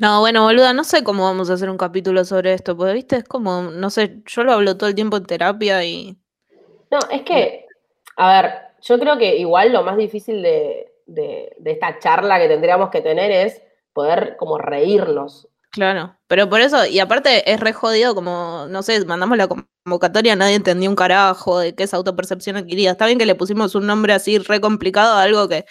No, bueno, boluda, no sé cómo vamos a hacer un capítulo sobre esto, porque viste, es como, no sé, yo lo hablo todo el tiempo en terapia y. No, es que, a ver, yo creo que igual lo más difícil de, de, de esta charla que tendríamos que tener es poder como reírnos. Claro, pero por eso, y aparte es re jodido, como, no sé, mandamos la convocatoria, nadie entendió un carajo de qué es autopercepción adquirida. Está bien que le pusimos un nombre así re complicado a algo que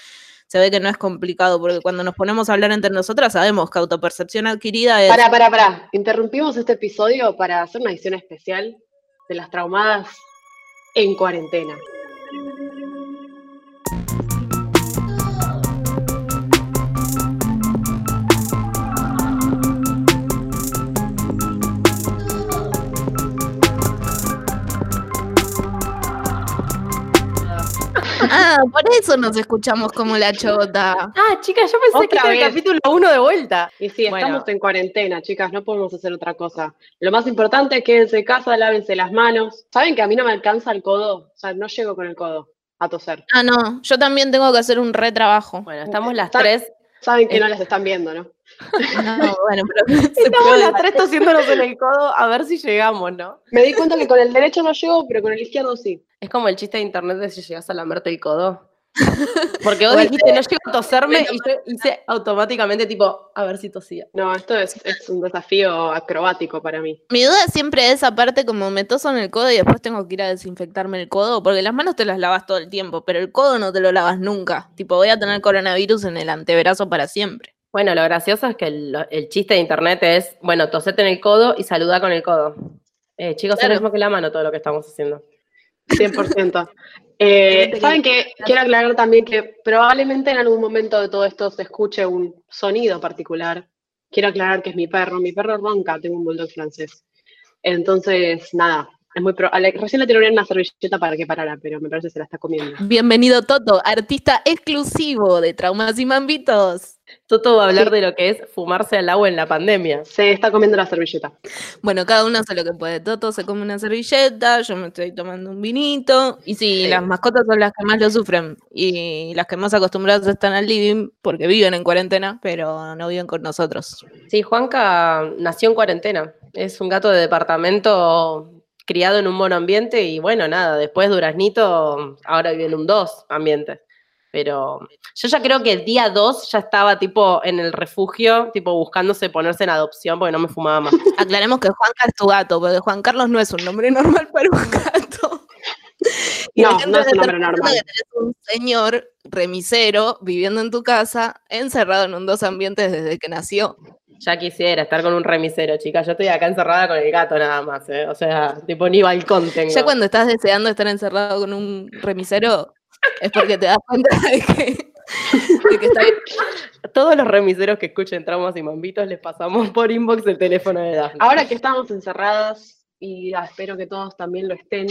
se ve que no es complicado, porque cuando nos ponemos a hablar entre nosotras sabemos que autopercepción adquirida es... Para, para, para. Interrumpimos este episodio para hacer una edición especial de las traumadas en cuarentena. Ah, por eso nos escuchamos como la chota. Ah, chicas, yo pensé que era el capítulo uno de vuelta. Y sí, Bueno. estamos en cuarentena, chicas, no podemos hacer otra cosa. Lo más importante es quédense en casa, lávense las manos. ¿Saben que a mí no me alcanza el codo? O sea, no llego con el codo a toser. Ah, no, yo también tengo que hacer un retrabajo. Bueno, estamos las tres. Saben que Eh. no las están viendo, ¿no? No, bueno, pero Estamos las tres tosiéndonos en el codo a ver si llegamos, ¿no? Me di cuenta que con el derecho no llego, pero con el izquierdo sí. Es como el chiste de internet de si llegas a lamerte el codo. Porque vos dijiste, no llego a toserme y yo hice automáticamente tipo, a ver si tosía. No, esto es, es un desafío acrobático para mí. Mi duda siempre es aparte como me toso en el codo y después tengo que ir a desinfectarme el codo, porque las manos te las lavas todo el tiempo, pero el codo no te lo lavas nunca. Tipo, voy a tener coronavirus en el antebrazo para siempre. Bueno, lo gracioso es que el, el chiste de internet es, bueno, tosete en el codo y saluda con el codo. Eh, chicos, es lo mismo que la mano todo lo que estamos haciendo. 100%. Eh, Saben que quiero aclarar también que probablemente en algún momento de todo esto se escuche un sonido particular. Quiero aclarar que es mi perro. Mi perro ronca, tengo un bulldog francés. Entonces, nada, es muy pro- Recién le tiré una servilleta para que parara, pero me parece que se la está comiendo. Bienvenido Toto, artista exclusivo de Traumas y Mambitos. Toto va a hablar Sí. de lo que es fumarse al agua en la pandemia. Se está comiendo la servilleta. Bueno, cada uno hace lo que puede. Toto se come una servilleta, yo me estoy tomando un vinito. Y sí, Sí. las mascotas son las que más lo sufren. Y las que más acostumbradas están al living porque viven en cuarentena, pero no viven con nosotros. Sí, Juanca nació en cuarentena. Es un gato de departamento criado en un monoambiente y bueno, nada, después Duraznito ahora vive en un dos ambiente. Pero yo ya creo que el día dos ya estaba tipo en el refugio, tipo buscándose ponerse en adopción porque no me fumaba más. Aclaremos que Juanca es tu gato, porque Juan Carlos no es un nombre normal para un gato. Y No, no es un nombre normal. tenés un señor remisero viviendo en tu casa, encerrado en un dos ambientes desde que nació. Ya quisiera estar con un remisero, chica. Yo estoy acá encerrada con el gato nada más, ¿eh? O sea, tipo ni balcón tengo. Ya cuando estás deseando estar encerrado con un remisero, es porque te das cuenta de que, de que está Todos los remiseros que escuchen traumas y mambitos les pasamos por inbox el teléfono de Daphne. Ahora que estamos encerradas, y ah, espero que todos también lo estén,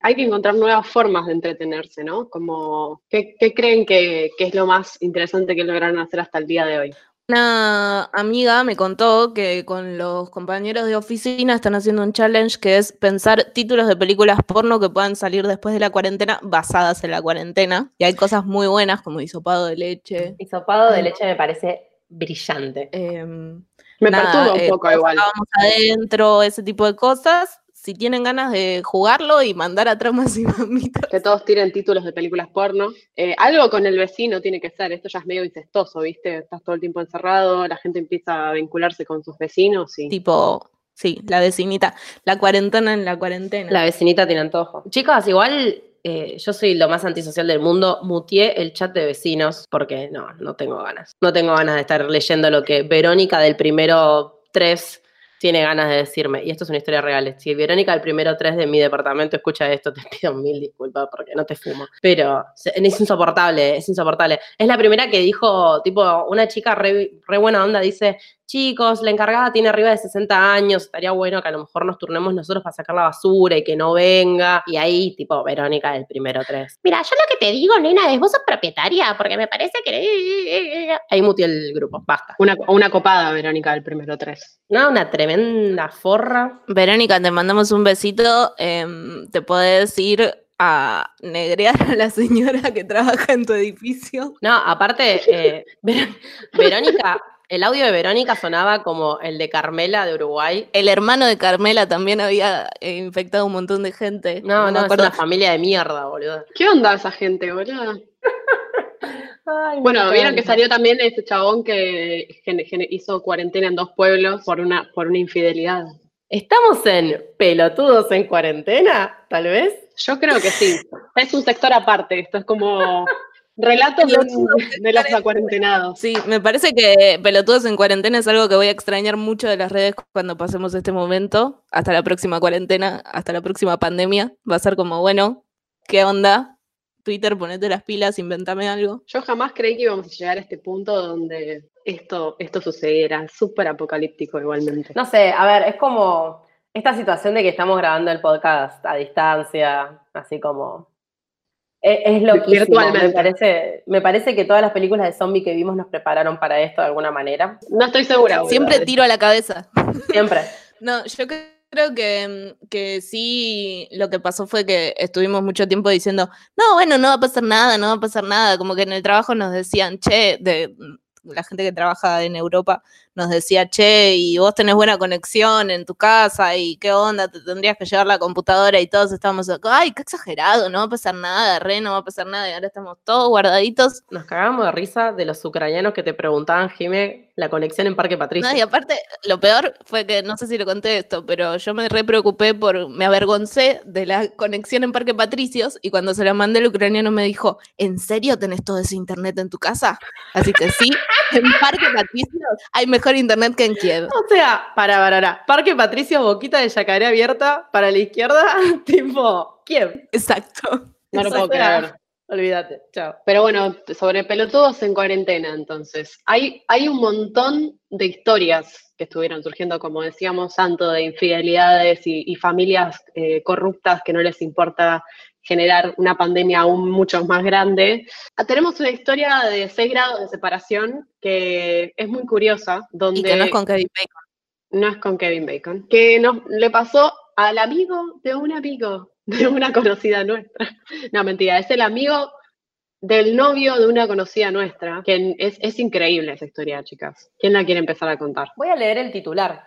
hay que encontrar nuevas formas de entretenerse, ¿no? Como, ¿qué, qué creen que, que es lo más interesante que lograron hacer hasta el día de hoy? Una amiga me contó que con los compañeros de oficina están haciendo un challenge que es pensar títulos de películas porno que puedan salir después de la cuarentena basadas en la cuarentena. Y hay cosas muy buenas como hisopado de leche. Hisopado de leche me parece brillante. em, Me nada, perturba un eh, poco igual. adentro, ese tipo de cosas. Si tienen ganas de jugarlo y mandar a traumas y mamitas. Que todos tiren títulos de películas porno. Eh, algo con el vecino tiene que ser, esto ya es medio incestuoso, ¿viste? Estás todo el tiempo encerrado, la gente empieza a vincularse con sus vecinos y... Tipo, sí, la vecinita. La cuarentena en la cuarentena. La vecinita tiene antojo. Chicas, igual eh, yo soy lo más antisocial del mundo. Mutié el chat de vecinos porque no, no tengo ganas. No tengo ganas de estar leyendo lo que Verónica del primero 3 tiene ganas de decirme. Y esto es una historia real. Si Verónica del primero 3 de mi departamento escucha esto, te pido mil disculpas porque no te fumo. Pero es insoportable, es insoportable. Es la primera que dijo, tipo, una chica re, re buena onda dice, chicos, la encargada tiene arriba de 60 años, estaría bueno que a lo mejor nos turnemos nosotros para sacar la basura y que no venga. Y ahí, tipo, Verónica del primero 3. Mira, yo lo que te digo, nena, es vos sos propietaria, porque me parece que... Ahí mutié el grupo, basta. Una, una copada, Verónica, del primero tres. No, una tremenda forra. Verónica, te mandamos un besito. em, te podés ir a negrear a la señora que trabaja en tu edificio. No, aparte, eh, Ver- Verónica El audio de Verónica sonaba como el de Carmela de Uruguay. El hermano de Carmela también había eh, infectado un montón de gente. No, no, me es acuerdo. una familia de mierda, boludo. ¿Qué onda esa gente, boludo? Ay, Bueno, vieron que salió también ese chabón que hizo cuarentena en dos pueblos por una, por una infidelidad. ¿Estamos en pelotudos en cuarentena? Tal vez. Yo creo que sí. Es un sector aparte. Esto es como relatos de, de los acuarentenados. Sí, me parece que Pelotudos en cuarentena es algo que voy a extrañar mucho de las redes cuando pasemos este momento. Hasta la próxima cuarentena, hasta la próxima pandemia. Va a ser como, bueno, ¿qué onda? Twitter, ponete las pilas, inventame algo. Yo jamás creí que íbamos a llegar a este punto donde esto, esto sucediera. Súper apocalíptico igualmente. No sé, a ver, es como esta situación de que estamos grabando el podcast a distancia, así como. Es, es loquísimo. Me parece, me parece que todas las películas de zombie que vimos nos prepararon para esto de alguna manera. No estoy segura. Siempre tiro a la cabeza. Siempre. No, yo cre- creo que, que sí, lo que pasó fue que estuvimos mucho tiempo diciendo, no, bueno, no va a pasar nada, no va a pasar nada. Como que en el trabajo nos decían, che, de la gente que trabaja en Europa nos decía, che, y vos tenés buena conexión en tu casa, y qué onda, te tendrías que llevar la computadora, y todos estábamos ay, qué exagerado, no va a pasar nada, re, no va a pasar nada, y ahora estamos todos guardaditos. Nos cagamos de risa de los ucranianos que te preguntaban, Jime, la conexión en Parque Patricio. No, y aparte, lo peor fue que, no sé si lo conté esto, pero yo me re preocupé por, me avergoncé de la conexión en Parque Patricios y cuando se la mandé el ucraniano me dijo, ¿en serio tenés todo ese internet en tu casa? Así que sí, en Parque Patricios hay mejor internet que en Kiev. O sea, para, para, para. Parque Patricio, boquita de yacaré abierta, para la izquierda, tipo, ¿quién? Exacto. No lo puedo creer. Olvídate, chao. Pero bueno, sobre pelotudos en cuarentena, entonces. Hay, hay un montón de historias que estuvieron surgiendo, como decíamos, tanto de infidelidades y, y familias eh, corruptas que no les importa generar una pandemia aún mucho más grande. Ah, Tenemos una historia de seis grados de separación que es muy curiosa, donde Y que no es con Kevin Bacon. no es con Kevin Bacon, que nos, le pasó al amigo de un amigo, de una conocida nuestra. No, mentira, es el amigo del novio de una conocida nuestra, que es, es increíble esa historia, chicas. ¿Quién la quiere empezar a contar? Voy a leer el titular.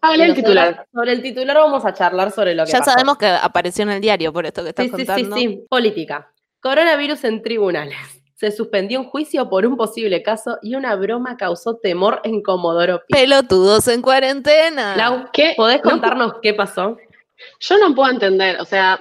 Ah, Y lee el titular. Sobre el titular vamos a charlar sobre lo que Ya pasó. sabemos que apareció en el diario por esto que estás Sí, sí, sí, contando. sí. Política. Coronavirus en tribunales. Se suspendió un juicio por un posible caso y una broma causó temor en Comodoro Pi. Pelotudos en cuarentena. Lau, ¿Qué? ¿podés No, contarnos qué pasó? Yo no puedo entender, o sea,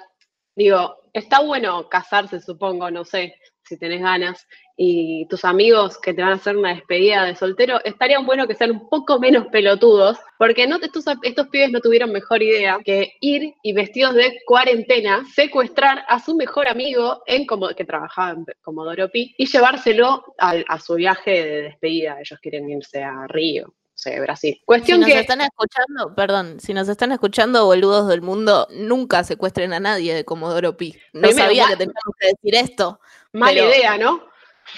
digo, está bueno casarse, supongo, no sé, si tenés ganas, y tus amigos que te van a hacer una despedida de soltero, estarían bueno que sean un poco menos pelotudos, porque no, estos, estos pibes no tuvieron mejor idea que ir y vestidos de cuarentena, secuestrar a su mejor amigo en como, que trabajaba en Comodoro Pi y llevárselo a, su viaje de despedida. Ellos quieren irse a Río, sé, Brasil. Si Cuestión nos que... están escuchando, perdón, si nos están escuchando, boludos del mundo, nunca secuestren a nadie de Comodoro Pi. No Primero, sabía que teníamos que decir esto. Mala pero- idea, ¿no?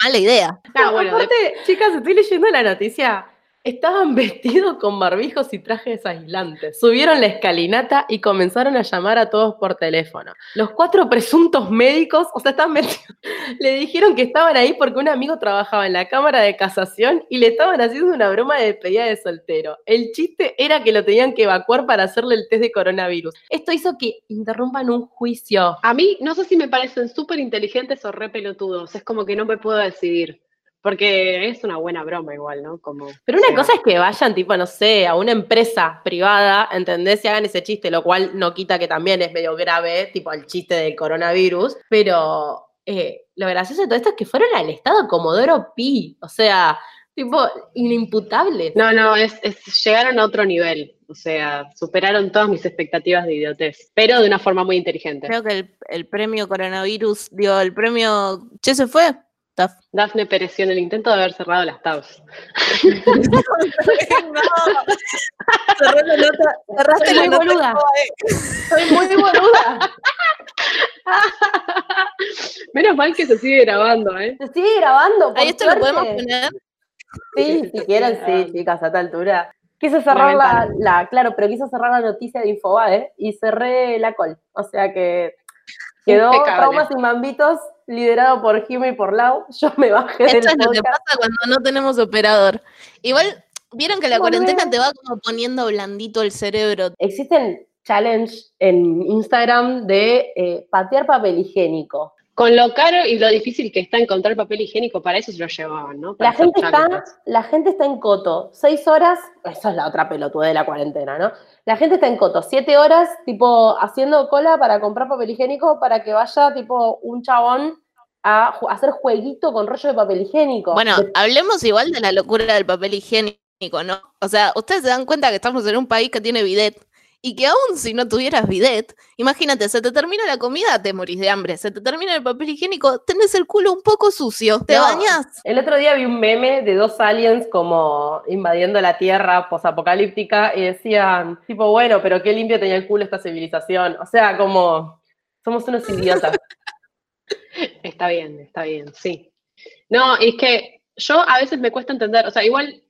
Mala idea. Ah, bueno, de- chicas, estoy leyendo la noticia. Estaban vestidos con barbijos y trajes aislantes. Subieron la escalinata y comenzaron a llamar a todos por teléfono. Los cuatro presuntos médicos, o sea, están metidos, le dijeron que estaban ahí porque un amigo trabajaba en la Cámara de Casación y le estaban haciendo una broma de despedida de soltero. El chiste era que lo tenían que evacuar para hacerle el test de coronavirus. Esto hizo que interrumpan un juicio. A mí, no sé si me parecen súper inteligentes o re pelotudos. Es como que no me puedo decidir. Porque es una buena broma igual, ¿no? Como, Pero una sea, cosa es que vayan, tipo, no sé, a una empresa privada, ¿entendés? Y hagan ese chiste, lo cual no quita que también es medio grave, tipo el chiste del coronavirus. Pero eh, lo gracioso de todo esto es que fueron al estado Comodoro Pi, o sea, tipo, inimputables. No, no, es, es- llegaron a otro nivel. O sea, superaron todas mis expectativas de idiotez. Pero de una forma muy inteligente. Creo que el, el premio coronavirus, digo, el premio. Che, se fue. Taf. Dafne pereció en el intento de haber cerrado las tabs. Cerré la nota, cerraste Soy la muy nota. boluda. Soy muy boluda. Menos mal que se sigue grabando, ¿eh? Se sigue grabando. Ahí esto lo podemos poner. Sí, si quieren, Ah. sí, chicas, a esta altura. Quise cerrar la, claro, pero quise cerrar la noticia de Infobae y cerré la col. O sea que quedó Impecable. traumas y mambitos liderado por Jimmy y por Lau. Yo me bajé Esto del es lo que pasa cuando no tenemos operador. Igual, vieron que la cuarentena te va como poniendo blandito el cerebro. Existen challenge en Instagram de eh, patear papel higiénico. Con lo caro y lo difícil que está encontrar papel higiénico, para eso se lo llevaban, ¿no? Para La gente, está, la gente está en Coto, seis horas, esa es la otra pelotuda de la cuarentena, ¿no? La gente está en Coto, siete horas, tipo, haciendo cola para comprar papel higiénico para que vaya, tipo, un chabón a hacer jueguito con rollo de papel higiénico. Bueno, hablemos igual de la locura del papel higiénico, ¿no? O sea, ustedes se dan cuenta que estamos en un país que tiene bidet y que aún si no tuvieras bidet, imagínate, se te termina la comida, te morís de hambre, se te termina el papel higiénico, tenés el culo un poco sucio, te No. bañás. El otro día vi un meme de dos aliens como invadiendo la Tierra posapocalíptica y decían, tipo, bueno, pero qué limpio tenía el culo esta civilización. O sea, como, somos unos idiotas. Está bien, está bien, sí. No, es que yo a veces me cuesta entender, o sea, igual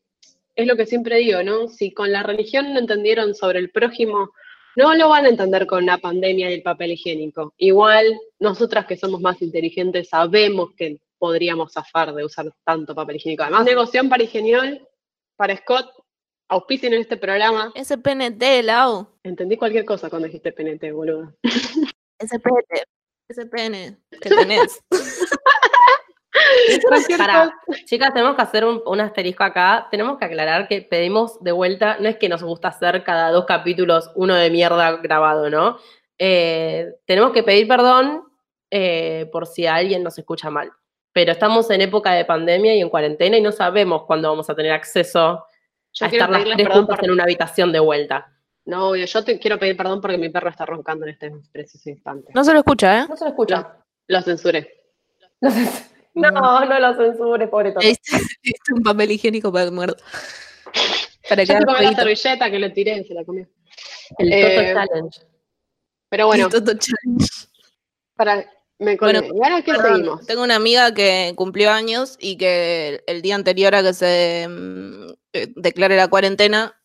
es lo que siempre digo, ¿no? Si con la religión no entendieron sobre el prójimo, no lo van a entender con la pandemia y el papel higiénico. Igual nosotras que somos más inteligentes sabemos que podríamos zafar de usar tanto papel higiénico. Además, negoción para Higeniol, para Scott, auspicien en este programa. Ese PNT, Lau. Entendí cualquier cosa cuando dijiste PNT, boludo. Ese PNT. Ese pene que tenés. Chicas, tenemos que hacer un, un asterisco acá. Tenemos que aclarar que pedimos de vuelta, no es que nos gusta hacer cada dos capítulos uno de mierda grabado, ¿no? Eh, tenemos que pedir perdón eh, por si alguien nos escucha mal. Pero estamos en época de pandemia y en cuarentena y no sabemos cuándo vamos a tener acceso Yo a estar las tres juntas por en una habitación de vuelta. No, obvio, yo te quiero pedir perdón porque mi perro está roncando en este preciso instante. No se lo escucha, ¿eh? No se lo escucha. Lo censuré. No, se- no, no lo censures, pobre diste- le diste un papel higiénico para muerda. Para Yo la servilleta que le tiré, se la comió. El Toto Eh, Challenge. Pero bueno, El Toto Challenge. para, me Bueno, colgué. ¿Y ahora qué Perdón, seguimos? Tengo una amiga que cumplió años y que el día anterior a que se mm, eh, declare la cuarentena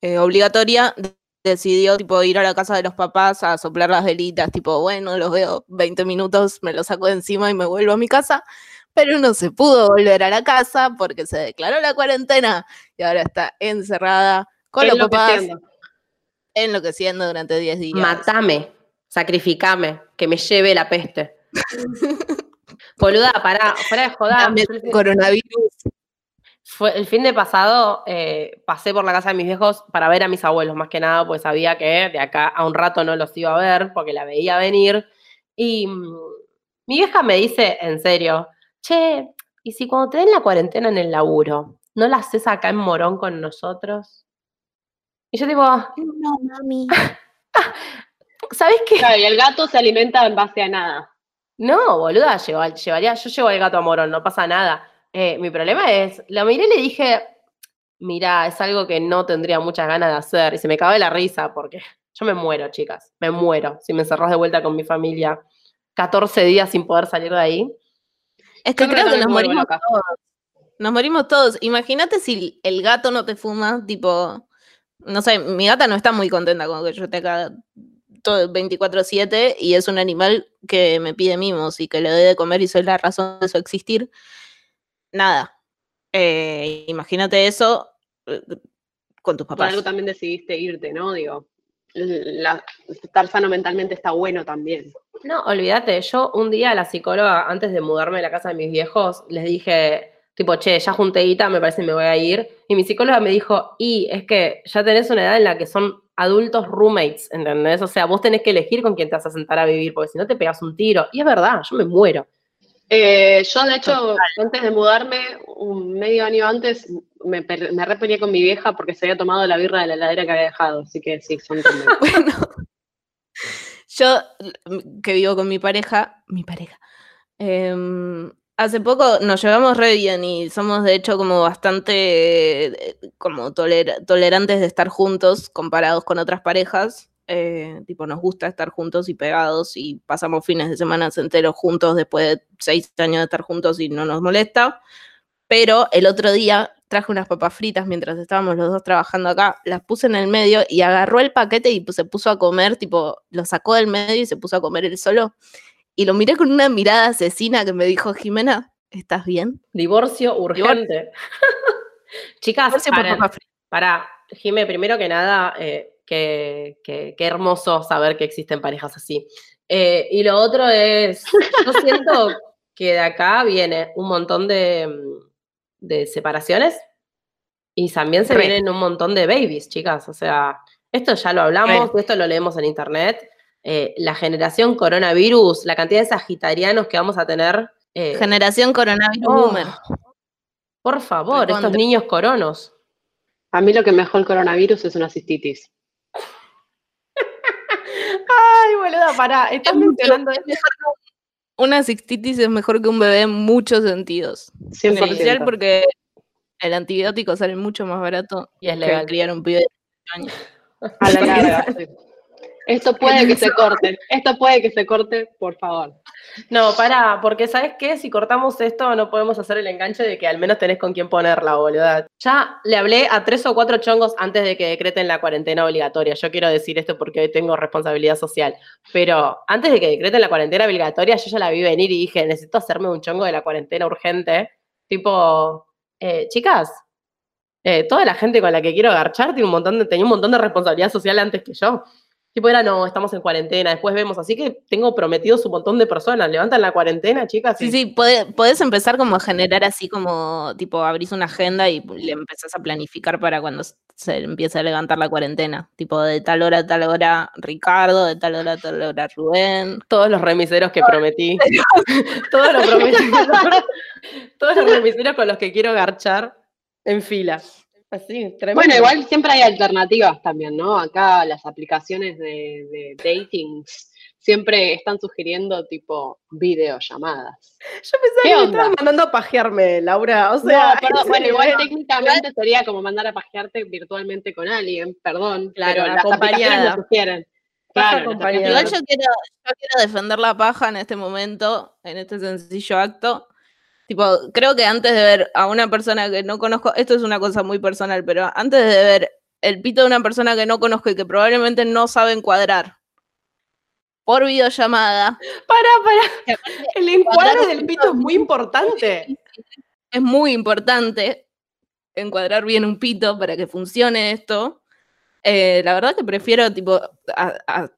eh, obligatoria, decidió tipo ir a la casa de los papás a soplar las velitas, tipo, bueno, los veo 20 minutos, me los saco de encima y me vuelvo a mi casa, pero no se pudo volver a la casa porque se declaró la cuarentena y ahora está encerrada con los papás Enloqueciendo. durante 10 días. Matame, sacrificame, que me lleve la peste. Boluda, pará, fuera de. Dame el fin- coronavirus. Fue, el fin de pasado eh, pasé por la casa de mis viejos para ver a mis abuelos, más que nada, pues sabía que de acá a un rato no los iba a ver porque la veía venir. Y mm, mi vieja me dice, en serio, che, ¿y si cuando te den la cuarentena en el laburo, no la haces acá en Morón con nosotros? Y yo digo, No, mami. ¿sabes qué? Claro, y el gato se alimenta en base a nada. No, boluda, lleva- llevaría, yo llevo al gato a Morón, no pasa nada. Eh, mi problema es, la miré y le dije, mira, es algo que no tendría muchas ganas de hacer. Y se me cabe la risa porque yo me muero, chicas, me muero. Si me encerrás de vuelta con mi familia 14 días sin poder salir de ahí. Es que Yo creo que nos morimos todos. Nos morimos todos. Imagínate si el gato no te fuma, tipo, no sé, mi gata no está muy contenta con que yo esté acá todo 24/7 y es un animal que me pide mimos y que le doy de comer y soy la razón de su existir. Nada. Eh, imagínate eso eh, con tus Por papás. algo también decidiste irte, ¿no? Digo, la- estar sano mentalmente está bueno también. No, olvídate, yo un día a la psicóloga, antes de mudarme de la casa de mis viejos, les dije, tipo, che, ya junté guita, me parece que me voy a ir. Y mi psicóloga me dijo, y es que ya tenés una edad en la que son adultos roommates, ¿entendés? O sea, vos tenés que elegir con quién te vas a sentar a vivir, porque si no te pegas un tiro. Y es verdad, yo me muero. Eh, yo, de hecho, antes de mudarme, un medio año antes, me, me con mi vieja porque se había tomado la birra de la heladera que había dejado. Así que sí, son. Bueno, yo mm, que vivo con mi pareja, mi pareja, em, hace poco nos llevamos re bien y somos de hecho como bastante eh, como toler- tolerantes de estar juntos comparados con otras parejas. Eh, tipo, nos gusta estar juntos y pegados y pasamos fines de semana enteros juntos después de seis años de estar juntos y no nos molesta. Pero el otro día traje unas papas fritas mientras estábamos los dos trabajando acá, las puse en el medio y agarró el paquete y pues, se puso a comer, tipo, lo sacó del medio y se puso a comer él solo. y lo miré con una mirada asesina que me dijo, Jimena, ¿estás bien? Divorcio urgente. Chicas, Divorcio frita. Para, Jime, primero que nada, eh, qué, qué- qué hermoso saber que existen parejas así. Eh, y lo otro es, yo siento que de acá viene un montón de, mm, de separaciones y también se Re. vienen un montón de babies, chicas. O sea, esto ya lo hablamos, esto lo leemos en internet. Eh, la generación coronavirus, la cantidad de sagitarianos que vamos a tener. eh, Generación coronavirus oh, boomer. por favor, estos niños coronos. A mí lo que me dejó el coronavirus es una cistitis. Ay, boluda, pará, estás Es mucho- mencionando es mejor que un- Una cistitis es mejor que un bebé en muchos sentidos. En 100%. especial porque el antibiótico sale mucho más barato Y es legal. criar un pibe de 18 años. A la larga. Esto puede que se corte. Esto puede que se corte, por favor. No, pará, porque ¿sabes qué? Si cortamos esto no podemos hacer el enganche de que al menos tenés con quién ponerla, boluda. Ya le hablé a tres o cuatro chongos antes de que decreten la cuarentena obligatoria. Yo quiero decir esto porque hoy tengo responsabilidad social. Pero antes de que decreten la cuarentena obligatoria, yo ya la vi venir y dije, necesito hacerme un chongo de la cuarentena urgente. Tipo, eh, chicas, eh, toda la gente con la que quiero agarchar tiene un montón de, tenía un montón de responsabilidad social antes que yo. Tipo, era, no, estamos en cuarentena, después vemos. Así que tengo prometidos un montón de personas. Levantan la cuarentena, chicas. Sí, sí, puede- podés empezar como a generar así como, tipo, abrís una agenda y le empezás a planificar para cuando se empiece a levantar la cuarentena. Tipo, de tal hora a tal hora Ricardo, de tal hora a tal hora Rubén. Todos los remiseros que prometí. todos los prometidos. todos los remiseros con los que quiero garchar en fila. Así, tremendo. Bueno, igual siempre hay alternativas también, ¿no? Acá las aplicaciones de, de datings siempre están sugiriendo tipo videollamadas. Yo pensaba ¿Qué que me estaban mandando a pajearme, Laura. O sea, no, perdón, en bueno, igual técnicamente sería como mandar a pajearte virtualmente con alguien, perdón. Claro, pero las aplicaciones acompañada. lo sugieren. Claro, acompañada. Igual yo quiero, yo quiero defender la paja en este momento, en este sencillo acto. Tipo, creo que antes de ver a una persona que no conozco, esto es una cosa muy personal, pero antes de ver el pito de una persona que no conozco y que probablemente no sabe encuadrar por videollamada, Para, para. El encuadre del pito es muy importante. es muy importante encuadrar bien un pito para que funcione esto. Eh, la verdad que prefiero tipo a- a-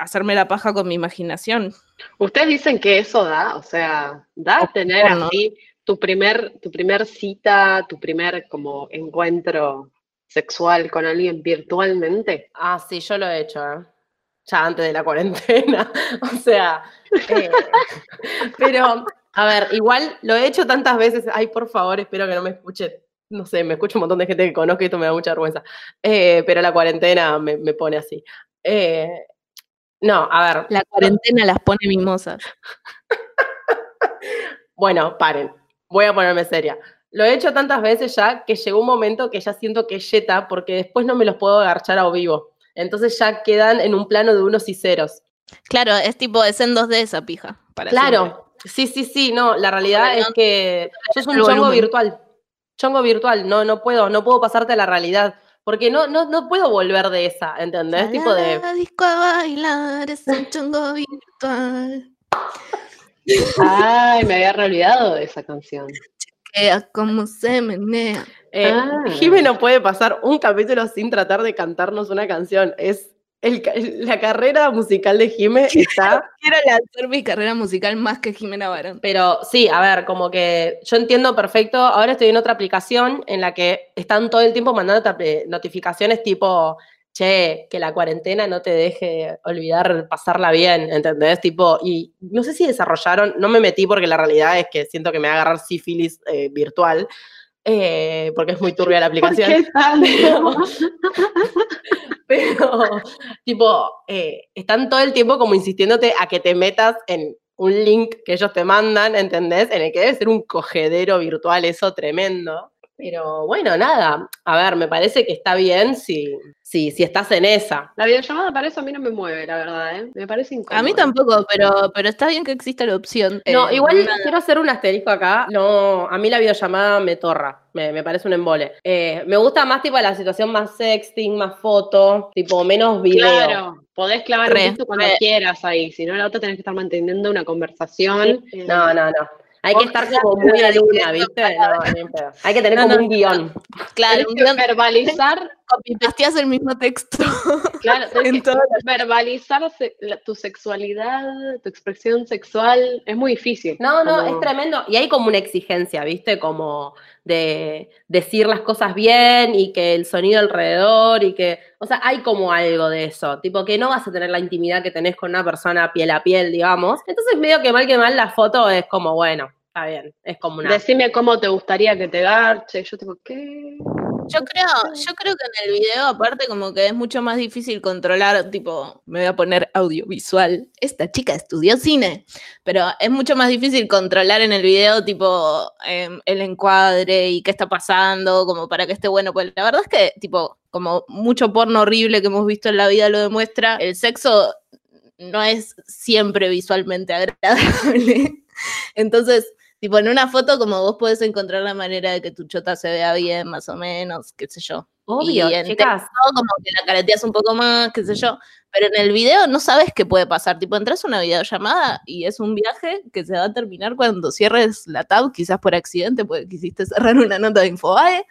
hacerme la paja con mi imaginación. Ustedes dicen que eso da, o sea, da O tener así tu primer, tu primer cita, tu primer como encuentro sexual con alguien virtualmente. Ah, sí, yo lo he hecho, ¿eh? Ya antes de la cuarentena. O sea, eh, pero, a ver, igual lo he hecho tantas veces. Ay, por favor, espero que no me escuche. No sé, me escucha un montón de gente que conozco y esto me da mucha vergüenza. Eh, pero la cuarentena me, me pone así. Eh, no, a ver. La cuarentena las pone mimosas. Bueno, paren. Voy a ponerme seria. Lo he hecho tantas veces ya que llegó un momento que ya siento que yeta porque después no me los puedo agarchar a vivo. Entonces ya quedan en un plano de unos y ceros. Claro, es tipo es en 2D esa pija. Para Claro, siempre. sí, sí, sí, no, la realidad es no- que sos un chongo volumen. virtual. Chongo virtual, no, no puedo, no puedo pasarte a la realidad. Porque no, no, no puedo volver de esa, ¿entendés? Tipo de. La disco a bailar es un chongo virtual. Ay, me había olvidado de esa canción. Que como se menea. Eh, Ah. Jime no puede pasar un capítulo sin tratar de cantarnos una canción. Es el la carrera musical de Jime está. Quiero lanzar mi carrera musical más que Jimena Barón. Pero sí, a ver, como que yo entiendo perfecto. Ahora estoy en otra aplicación en la que están todo el tiempo mandando notificaciones tipo, che, que la cuarentena no te deje olvidar pasarla bien, ¿entendés? Tipo, y no sé si desarrollaron, no me metí porque la realidad es que siento que me va a agarrar sífilis eh, virtual, eh, porque es muy turbia la ¿Por aplicación. Pero, tipo, eh, están todo el tiempo como insistiéndote a que te metas en un link que ellos te mandan, ¿entendés? En el que debe ser un cogedero virtual, eso tremendo. Pero bueno, nada, a ver, me parece que está bien si, si, si estás en esa. La videollamada para eso a mí no me mueve, la verdad, ¿eh? Me parece incómodo. A mí tampoco, pero, pero está bien que exista la opción. No, Eh, igual nada. quiero hacer un asterisco acá. No, a mí la videollamada me torra, me, me parece un embole. Eh, me gusta más tipo la situación más sexting, más foto, tipo menos video. Claro, podés clavar Re, un cuando re. quieras ahí, si no la otra tenés que estar manteniendo una conversación. No, no, no. Hay que estar como muy a luna, ¿viste? No. Hay que tener No, como no. un guion. Claro, un guion, verbalizar, copy-pasteás el mismo texto. claro, verbalizar se- la- tu sexualidad, tu expresión sexual, es muy difícil. No, no, Como- es tremendo. Y hay como una exigencia, ¿viste? Como de decir las cosas bien y que el sonido alrededor y que, o sea, hay como algo de eso, tipo que no vas a tener la intimidad que tenés con una persona piel a piel, digamos. Entonces, medio que mal que mal la foto es como, bueno, está bien, es como una... Decime cómo te gustaría que te garche. Yo tipo, ¿qué? Yo creo, yo creo que en el video, aparte, como que es mucho más difícil controlar, tipo, me voy a poner audiovisual. Esta chica estudió cine, pero es mucho más difícil controlar en el video, tipo, em, el encuadre y qué está pasando, como para que esté bueno. Pues la verdad es que, tipo, como mucho porno horrible que hemos visto en la vida lo demuestra, el sexo no es siempre visualmente agradable. Entonces, Tipo, en una foto, como vos podés encontrar la manera de que tu chota se vea bien, más o menos, qué sé yo. Obvio, y en chicas. texto, como que la careteas un poco más, qué sé yo. Pero en el video no sabes qué puede pasar. Tipo, entras a una videollamada y es un viaje que se va a terminar cuando cierres la tab, quizás por accidente, porque quisiste cerrar una nota de Infobae.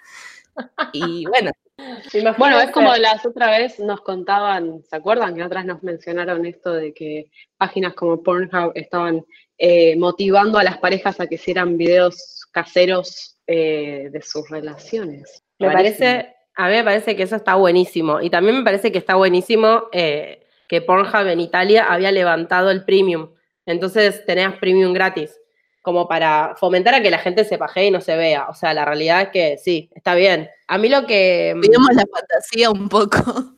Y bueno, Imagínense- Bueno, es como las otra vez nos contaban, ¿se acuerdan que otras nos mencionaron esto de que páginas como Pornhub estaban eh, motivando a las parejas a que hicieran videos caseros eh, de sus relaciones? Me parece, a mí me parece que eso está buenísimo. Y también me parece que está buenísimo eh, que Pornhub en Italia había levantado el premium. Entonces tenías premium gratis, como para fomentar a que la gente se pajee y no se vea. O sea, la realidad es que sí, está bien. A mí lo que... vivimos la fantasía un poco.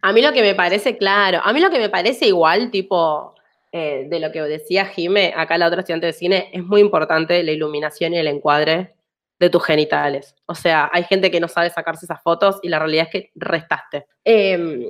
A mí lo que me parece, claro, a mí lo que me parece igual, tipo, eh, de lo que decía Jime, acá la otra estudiante de cine, es muy importante la iluminación y el encuadre de tus genitales. O sea, hay gente que no sabe sacarse esas fotos y la realidad es que restaste. Em,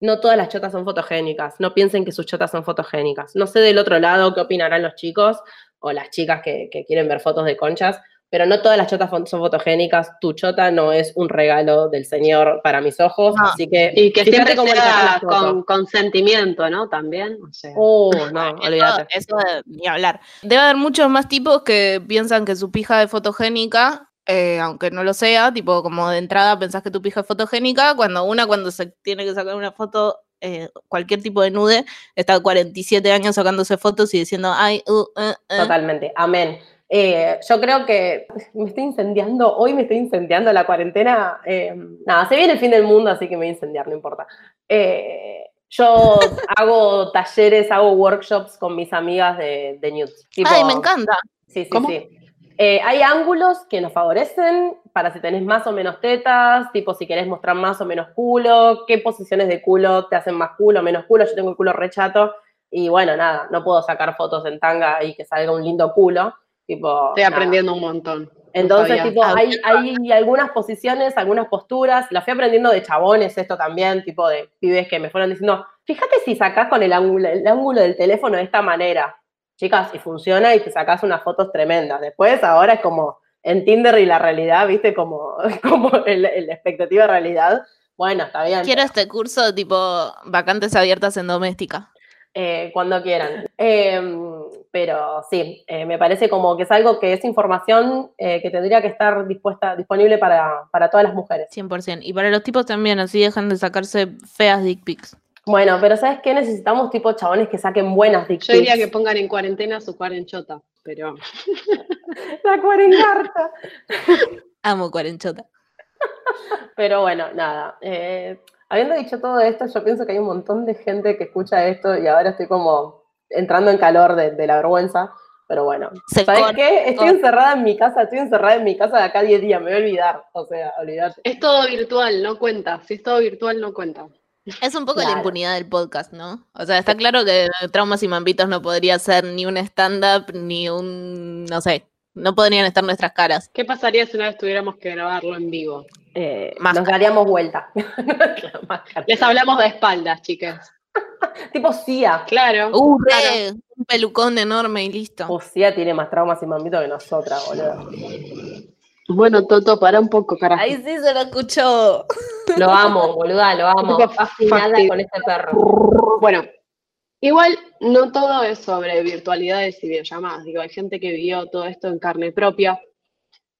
no todas las chotas son fotogénicas, no piensen que sus chotas son fotogénicas. No sé del otro lado qué opinarán los chicos o las chicas que, que quieren ver fotos de conchas, pero no todas las chotas son fotogénicas. Tu chota no es un regalo del Señor para mis ojos, No. así que Y que siempre sea con consentimiento, ¿no? También, o sea. Oh, no, Eso, olvídate. eso de- ni hablar. Debe haber muchos más tipos que piensan que su pija es fotogénica, eh, aunque no lo sea, tipo como de entrada pensás que tu pija es fotogénica, cuando una cuando se tiene que sacar una foto, eh, cualquier tipo de nude, está 47 años sacándose fotos y diciendo, ay, uh, uh, uh". Totalmente, amén. Eh, yo creo que me estoy incendiando, hoy me estoy incendiando la cuarentena. eh, nada, se viene el fin del mundo, así que me voy a incendiar, no importa. Eh, yo hago talleres, hago workshops con mis amigas de, de nudes. Tipo- Ay, me encanta. Sí, sí, ¿Cómo? sí. Eh, hay ángulos que nos favorecen para si tenés más o menos tetas, tipo si querés mostrar más o menos culo, qué posiciones de culo te hacen más culo o menos culo. Yo tengo el culo rechato y bueno, nada, no puedo sacar fotos en tanga y que salga un lindo culo. Tipo, Estoy nada. aprendiendo un montón. Entonces, tipo, Ah, hay, hay algunas posiciones, algunas posturas, la fui aprendiendo de chabones esto también, tipo de pibes que me fueron diciendo, fíjate si sacás con el ángulo, el ángulo del teléfono de esta manera, chicas, y funciona y te sacás unas fotos tremendas. Después, ahora es como en Tinder y la realidad, viste, como, como la expectativa de realidad. Bueno, está bien. Quiero este curso tipo vacantes abiertas en doméstica. eh, cuando quieran. Eh, pero sí, eh, me parece como que es algo que es información eh, que tendría que estar dispuesta, disponible para, para todas las mujeres. 100%. Y para los tipos también, así dejan de sacarse feas dick pics. Bueno, pero ¿sabes qué? Necesitamos tipo chabones que saquen buenas dick Yo diría que pongan en cuarentena su cuarenchota, pero La cuarengarta. Amo cuarenchota. Pero bueno, nada. eh, habiendo dicho todo esto, yo pienso que hay un montón de gente que escucha esto y ahora estoy como entrando en calor de, de la vergüenza. Pero bueno, Se ¿sabes corta, qué? Estoy encerrada en mi casa, estoy encerrada en mi casa de acá a 10 días, me voy a olvidar. O sea, olvídate. es todo virtual, no cuenta. Si es todo virtual, no cuenta. Es un poco la impunidad del podcast, ¿no? O sea, está claro que Traumas y Mambitos no podría ser ni un stand-up, ni un, no sé, no podrían estar nuestras caras. ¿Qué pasaría si una vez tuviéramos que grabarlo en vivo? Eh, nos daríamos vuelta. Les hablamos de espaldas, chicas. tipo Cia. Claro. Uh, re, claro. un pelucón enorme y listo. Uh, Cia tiene más traumas y mamito que nosotras, boludo. Bueno, Toto, para un poco, carajo. Ahí sí se lo escuchó. Lo amo, boluda, lo amo. Un poco Fascinada con este perro. Bueno, igual no todo es sobre virtualidades y videollamadas. Digo, hay gente que vivió todo esto en carne propia.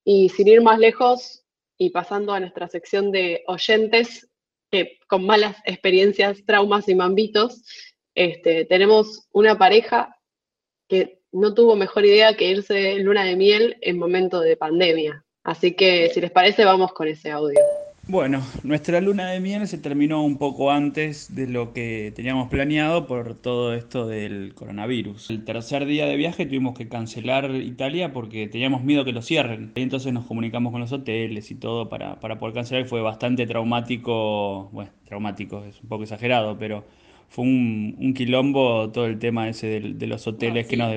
Y sin ir más lejos y pasando a nuestra sección de oyentes con malas experiencias, traumas y mambitos, este, tenemos una pareja que no tuvo mejor idea que irse de luna de miel en momento de pandemia. Así que, si les parece, vamos con ese audio. Bueno, nuestra luna de miel se terminó un poco antes de lo que teníamos planeado por todo esto del coronavirus. El tercer día de viaje tuvimos que cancelar Italia porque teníamos miedo que lo cierren. Y entonces nos comunicamos con los hoteles y todo para, para poder cancelar. Fue bastante traumático, bueno, traumático es un poco exagerado, pero fue un, un quilombo todo el tema ese del- de, los hoteles que sí. nos...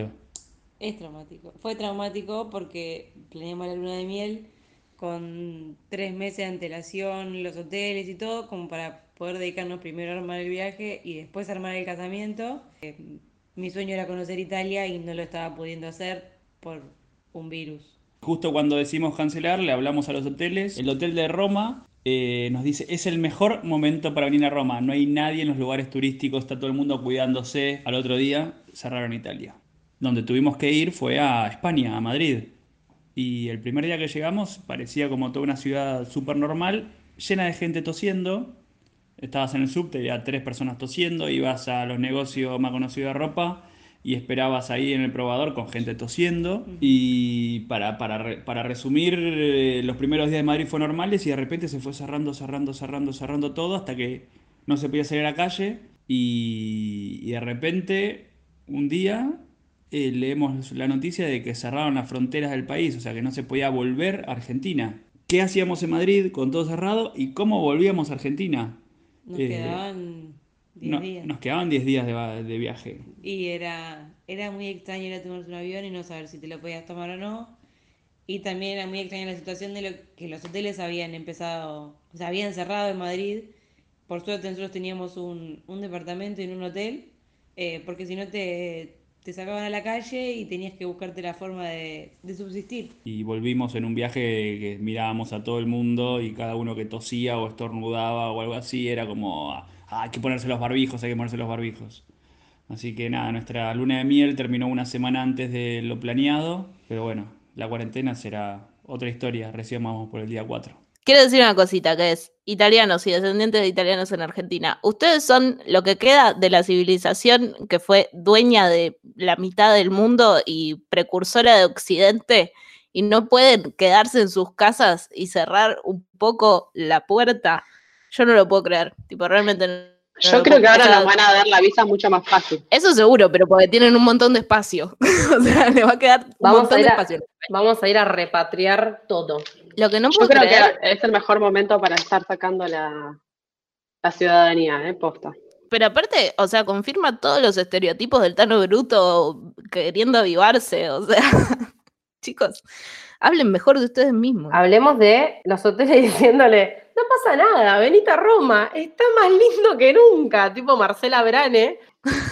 Es traumático. Fue traumático porque planeamos la luna de miel con tres meses de antelación, los hoteles y todo, como para poder dedicarnos primero a armar el viaje y después armar el casamiento. Eh, mi sueño era conocer Italia y no lo estaba pudiendo hacer por un virus. Justo cuando decidimos cancelar, le hablamos a los hoteles. El hotel de Roma eh, nos dice, es el mejor momento para venir a Roma. No hay nadie en los lugares turísticos, está todo el mundo cuidándose. Al otro día cerraron Italia. Donde tuvimos que ir fue a España, a Madrid. Y el primer día que llegamos parecía como toda una ciudad súper normal, llena de gente tosiendo. Estabas en el subte, había tres personas tosiendo, ibas a los negocios más conocidos de ropa y esperabas ahí en el probador con gente tosiendo. Y para, para, para resumir, eh, los primeros días de Madrid fueron normales y de repente se fue cerrando, cerrando, cerrando, cerrando todo hasta que no se podía salir a la calle. Y, y de repente, un día, eh, leemos la noticia de que cerraron las fronteras del país, o sea que no se podía volver a Argentina. ¿Qué hacíamos en Madrid con todo cerrado y cómo volvíamos a Argentina? Nos Eh, quedaban 10 No- días. nos quedaban 10 días de, viaje. Y era, era muy extraño ir a tomarse un avión y no saber si te lo podías tomar o no. Y también era muy extraña la situación de lo que los hoteles habían empezado, o sea, habían cerrado en Madrid. Por suerte nosotros teníamos un, un departamento en un hotel, eh, porque si no te, te sacaban a la calle y tenías que buscarte la forma de, de subsistir. Y volvimos en un viaje que mirábamos a todo el mundo y cada uno que tosía o estornudaba o algo así era como, "Ah, hay que ponerse los barbijos, hay que ponerse los barbijos. Así que nada, nuestra luna de miel terminó una semana antes de lo planeado, pero bueno, la cuarentena será otra historia, recién vamos por el día 4. Quiero decir una cosita, que es italianos y descendientes de italianos en Argentina. Ustedes son lo que queda de la civilización que fue dueña de la mitad del mundo y precursora de Occidente y no pueden quedarse en sus casas y cerrar un poco la puerta. Yo no lo puedo creer. Tipo, realmente Yo creo que ahora nos van a dar la visa mucho más fácil. Eso seguro, pero porque tienen un montón de espacio. o sea, le va a quedar un Vamos montón a de a- espacio. Vamos a ir a repatriar todo. Lo que no Yo puedo creo creer que es el mejor momento para estar sacando la, la ciudadanía, ¿eh? Posta. Pero aparte, o sea, confirma todos los estereotipos del Tano Bruto queriendo avivarse. O sea, chicos, hablen mejor de ustedes mismos. Hablemos de los hoteles diciéndole, no pasa nada, venite a Roma, está más lindo que nunca, tipo Marcela Brane.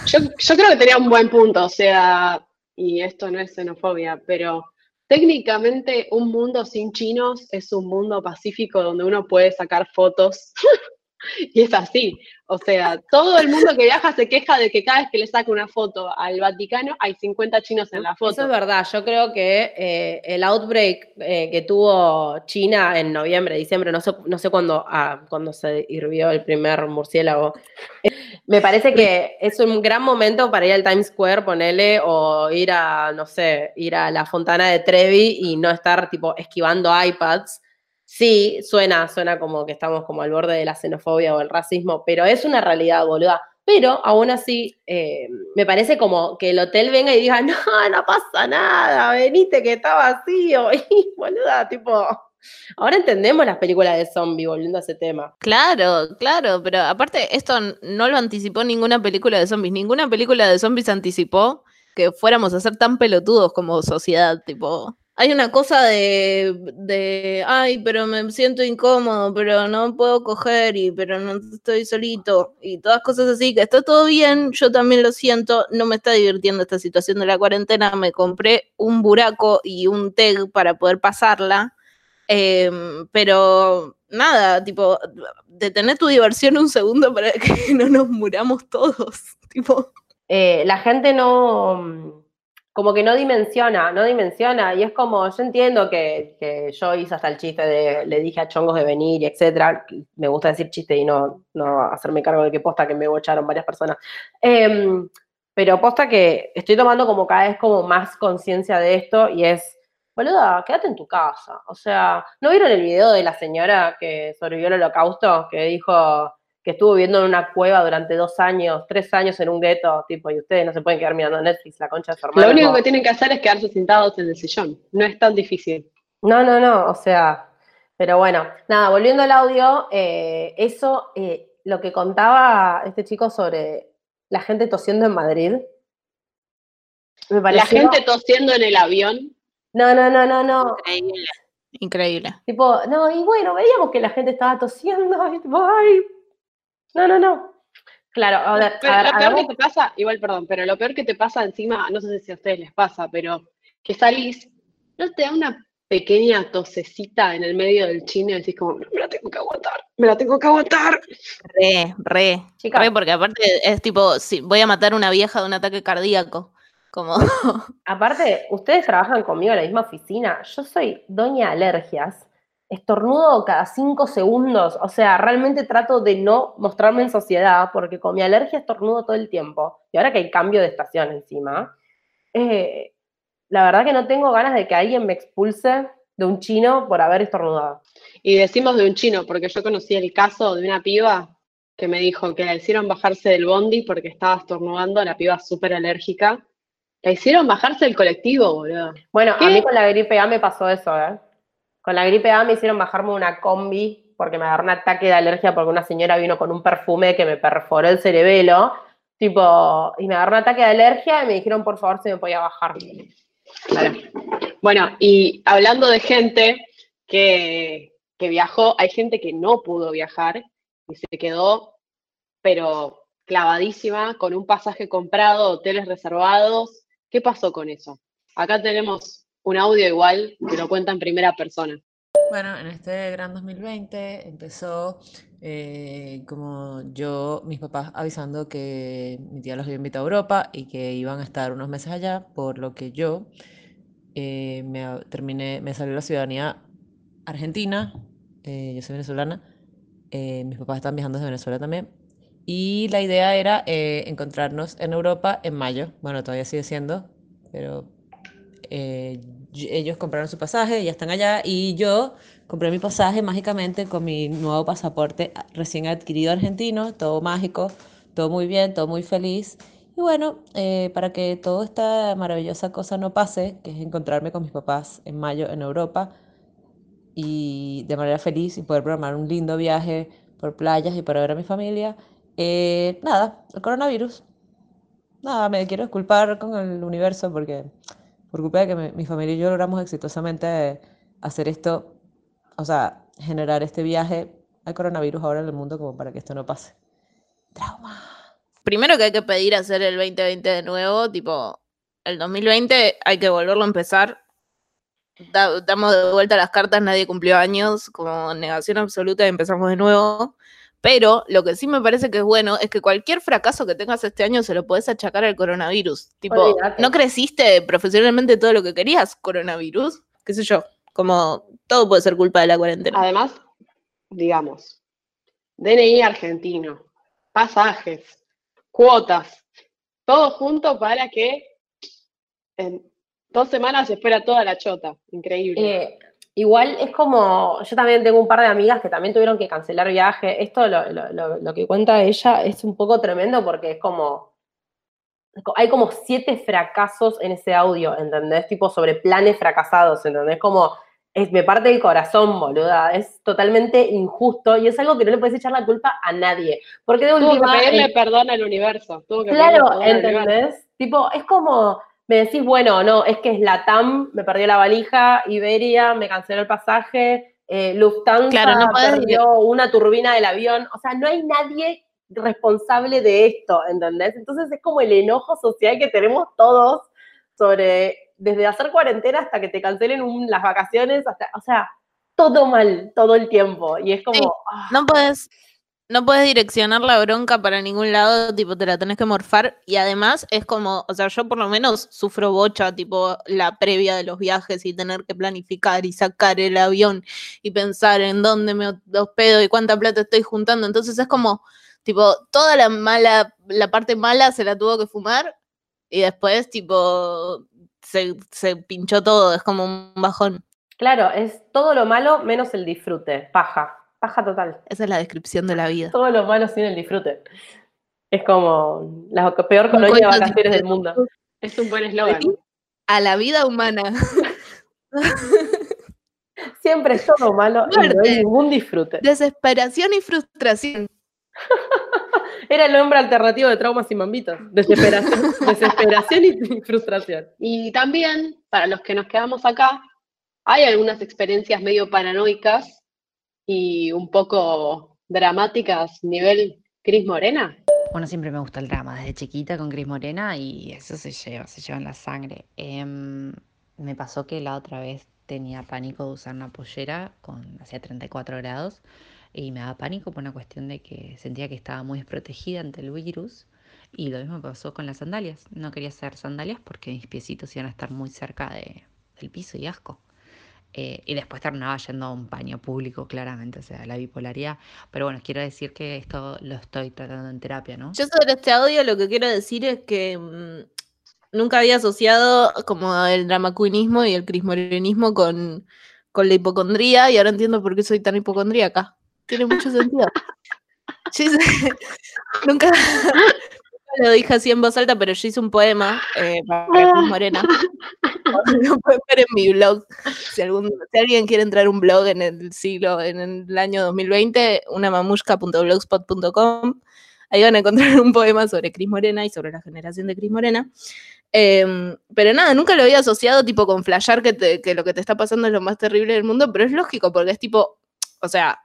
Yo, yo creo que tenía un buen punto, o sea, y esto no es xenofobia, pero técnicamente un mundo sin chinos es un mundo pacífico donde uno puede sacar fotos. y es así. O sea, todo el mundo que viaja se queja de que cada vez que le saca una foto al Vaticano hay 50 chinos en la Eso es foto. verdad, yo creo que eh, el outbreak eh, que tuvo China en noviembre, diciembre, no sé, no sé cuándo, ah, cuándo se hirvió el primer murciélago, me parece que es un gran momento para ir al Times Square, ponerle, o ir a, no sé, ir a la Fontana de Trevi y no estar tipo esquivando iPads. Sí, suena, suena como que estamos como al borde de la xenofobia o el racismo, pero es una realidad, boluda. Pero aún así, eh, me parece como que el hotel venga y diga, no, no pasa nada, venite que está vacío. Y boluda, tipo, ahora entendemos las películas de zombie, volviendo a ese tema. Claro, claro, pero aparte esto no lo anticipó ninguna película de zombies. Ninguna película de zombies anticipó que fuéramos a ser tan pelotudos como sociedad, tipo... Hay una cosa de, de, ay, pero me siento incómodo, pero no puedo coger y pero no estoy solito y todas cosas así, que está todo bien, yo también lo siento, no me está divirtiendo esta situación de la cuarentena, me compré un buraco y un TEG para poder pasarla, Em, pero nada, tipo, detener tu diversión un segundo para que no nos muramos todos. Tipo, Eh, la gente no, como que no dimensiona, no dimensiona, y es como, yo entiendo que, que yo hice hasta el chiste de, le dije a chongos de venir etcétera, me gusta decir chiste y no, no hacerme cargo de que posta que me bocharon varias personas, Em, pero posta que estoy tomando como cada vez como más conciencia de esto y es, boluda, quédate en tu casa, o sea, ¿no vieron el video de la señora que sobrevivió al holocausto, que dijo que estuvo viviendo en una cueva durante dos años, tres años en un gueto, tipo, y ustedes no se pueden quedar mirando Netflix, la concha de su hermana. Lo único que tienen que hacer es quedarse sentados en el sillón. No es tan difícil. No, no, no, o sea, pero bueno, nada, volviendo al audio, eh, eso, eh, lo que contaba este chico sobre la gente tosiendo en Madrid, me La pareció... gente tosiendo en el avión. No, no, no, no, no, increíble. Increíble. tipo, no, y bueno, veíamos que la gente estaba tosiendo, y tipo, ay, no, no, no. Claro, a ver, Pero a ver, lo peor hagamos- que te pasa, igual, perdón, pero lo peor que te pasa encima, no sé si a ustedes les pasa, pero que salís, no te da una pequeña tosecita en el medio del chino y decís como, me la tengo que aguantar, me la tengo que aguantar. Re, re. Chicas. Re, porque aparte es tipo, si voy a matar a una vieja de un ataque cardíaco. Como, Aparte, ustedes trabajan conmigo en la misma oficina. Yo soy doña alergias. Estornudo cada cinco segundos. O sea, realmente trato de no mostrarme en sociedad porque con mi alergia estornudo todo el tiempo. Y ahora que hay cambio de estación encima, eh, la verdad que no tengo ganas de que alguien me expulse de un chino por haber estornudado. Y decimos de un chino, porque yo conocí el caso de una piba que me dijo que la hicieron bajarse del bondi porque estaba estornudando, la piba súper alérgica. La hicieron bajarse del colectivo, boludo. Bueno, a mí con la gripe A me pasó eso, ¿eh? Con la gripe A me hicieron bajarme una combi porque me agarró un ataque de alergia porque una señora vino con un perfume que me perforó el cerebelo, tipo, y me agarró un ataque de alergia y me dijeron por favor si me podía bajar. Claro. Bueno, y hablando de gente que, que viajó, hay gente que no pudo viajar y se quedó, pero clavadísima, con un pasaje comprado, hoteles reservados. ¿Qué pasó con eso? Acá tenemos un audio igual que lo cuenta en primera persona. Bueno, en este gran 2020 empezó eh, como yo, mis papás avisando que mi tía los había invitado a Europa y que iban a estar unos meses allá, por lo que yo eh, me terminé, me salió la ciudadanía argentina, eh, yo soy venezolana, eh, mis papás están viajando desde Venezuela también, y la idea era encontrarnos en Europa en mayo, bueno, todavía sigue siendo, pero eh, ellos compraron su pasaje, ya están allá, y yo compré mi pasaje mágicamente con mi nuevo pasaporte recién adquirido argentino, todo mágico, todo muy bien, todo muy feliz. Y bueno, eh, para que toda esta maravillosa cosa no pase, que es encontrarme con mis papás en mayo en Europa y de manera feliz y poder programar un lindo viaje por playas y para ver a mi familia, eh, nada, el coronavirus. Nada, me quiero disculpar con el universo porque por culpa de que mi, mi familia y yo logramos exitosamente hacer esto, o sea, generar este viaje al coronavirus ahora en el mundo como para que esto no pase. Trauma. primero que hay que pedir hacer el 2020 de nuevo, tipo, el 2020 hay que volverlo a empezar. Da- damos de vuelta las cartas, nadie cumplió años, como negación absoluta y empezamos de nuevo. Pero lo que sí me parece que es bueno es que cualquier fracaso que tengas este año se lo podés achacar al coronavirus. Tipo, Olvídate. ¿no creciste profesionalmente todo lo que querías, coronavirus? ¿Qué sé yo? Como todo puede ser culpa de la cuarentena. Además, digamos, DNI argentino, pasajes, cuotas, todo junto para que en dos semanas se espera toda la chota. Increíble. Eh, igual es como, yo también tengo un par de amigas que también tuvieron que cancelar viaje. Esto, lo, lo- lo- que cuenta ella, es un poco tremendo porque es como, hay como siete fracasos en ese audio, ¿entendés? Tipo sobre planes fracasados, ¿entendés? Como, es, me parte el corazón, boluda. Es totalmente injusto y es algo que no le puedes echar la culpa a nadie. Porque de Tuvo que última, pedirle el- perdón al universo. Tuvo que Claro. ¿entendés? Tipo, es como, me decís, bueno, no, es que es la TAM, me perdió la valija, Iberia me canceló el pasaje, eh, Lufthansa Claro, no podés perdió una turbina del avión, o sea, no hay nadie responsable de esto, ¿entendés? Entonces es como el enojo social que tenemos todos sobre, desde hacer cuarentena hasta que te cancelen un- las vacaciones, hasta, o sea, todo mal todo el tiempo. Y es como. Sí, ah, No puedes, no puedes direccionar la bronca para ningún lado, tipo, te la tenés que morfar. Y además es como, o sea, yo por lo menos sufro bocha, tipo, la previa de los viajes y tener que planificar y sacar el avión y pensar en dónde me hospedo y cuánta plata estoy juntando. Entonces es como, tipo, toda la mala, la parte mala se la tuvo que fumar y después, tipo, se, se pinchó todo. Es como un bajón. Claro, es todo lo malo menos el disfrute. Paja. Paja total. Esa es la descripción de la vida. Todo lo malo sin el disfrute. Es como la peor colonia de vacaciones del mundo. Es un buen eslogan. A la vida humana. Siempre es todo malo y no hay ningún disfrute. Desesperación y frustración. Era el nombre alternativo de traumas y mambitos. Desesperación, desesperación y frustración. Y también, para los que nos quedamos acá, hay algunas experiencias medio paranoicas y un poco dramáticas nivel Cris Morena. Bueno, siempre me gusta el drama, desde chiquita con Cris Morena y eso se lleva, se lleva en la sangre. Em, me pasó que la otra vez tenía pánico de usar una pollera con hacía 34 grados y me daba pánico por una cuestión de que sentía que estaba muy desprotegida ante el virus y lo mismo pasó con las sandalias. No quería hacer sandalias porque mis piecitos iban a estar muy cerca de- del piso y asco. Eh, y después terminaba yendo a un baño público, claramente, o sea, la bipolaridad. Pero bueno, quiero decir que esto lo estoy tratando en terapia, ¿no? Yo sobre este audio lo que quiero decir es que mm, nunca había asociado como el drama queenismo y el crismorenismo con, con la hipocondría y ahora entiendo por qué soy tan hipocondríaca. Tiene mucho sentido. Yo hice- nunca, lo dije así en voz alta, pero yo hice un poema eh, para Cris Morena. Lo pueden ver en mi blog. Si, alguien quiere entrar un blog en el siglo, en el año 2020, unamamushka.blogspot.com. Ahí van a encontrar un poema sobre Cris Morena y sobre la generación de Cris Morena. Em, pero nada, nunca lo había asociado tipo con flashear que, que lo que te está pasando es lo más terrible del mundo, pero es lógico porque es tipo, o sea,